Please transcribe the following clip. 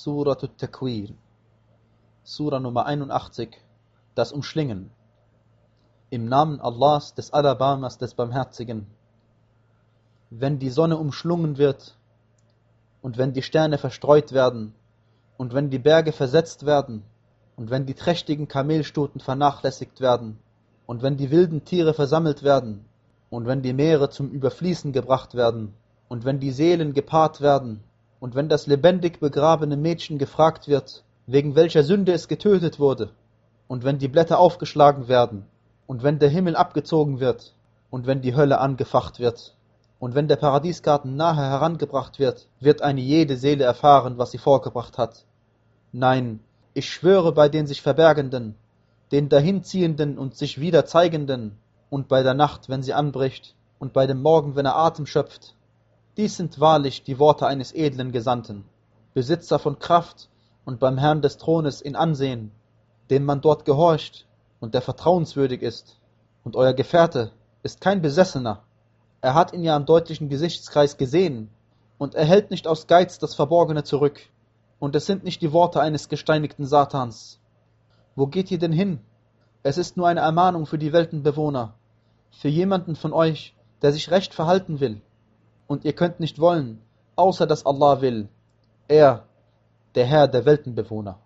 Surat al-Takwir, Sura Nummer 81, das Umschlingen. Im Namen Allahs, des Alabamas, des Barmherzigen. Wenn die Sonne umschlungen wird, und wenn die Sterne verstreut werden, und wenn die Berge versetzt werden, und wenn die trächtigen Kamelstuten vernachlässigt werden, und wenn die wilden Tiere versammelt werden, und wenn die Meere zum Überfließen gebracht werden, und wenn die Seelen gepaart werden, und wenn das lebendig begrabene Mädchen gefragt wird, wegen welcher Sünde es getötet wurde, und wenn die Blätter aufgeschlagen werden, und wenn der Himmel abgezogen wird, und wenn die Hölle angefacht wird, und wenn der Paradiesgarten nahe herangebracht wird, wird eine jede Seele erfahren, was sie vorgebracht hat. Nein, ich schwöre bei den sich Verbergenden, den Dahinziehenden und sich wieder Zeigenden, und bei der Nacht, wenn sie anbricht, und bei dem Morgen, wenn er Atem schöpft, dies sind wahrlich die Worte eines edlen Gesandten, Besitzer von Kraft und beim Herrn des Thrones in Ansehen, dem man dort gehorcht und der vertrauenswürdig ist. Und euer Gefährte ist kein Besessener. Er hat ihn ja am deutlichen Gesichtskreis gesehen und er hält nicht aus Geiz das Verborgene zurück. Und es sind nicht die Worte eines gesteinigten Satans. Wo geht ihr denn hin? Es ist nur eine Ermahnung für die Weltenbewohner, für jemanden von euch, der sich recht verhalten will und ihr könnt nicht wollen, außer dass Allah will, er, der Herr der Weltenbewohner.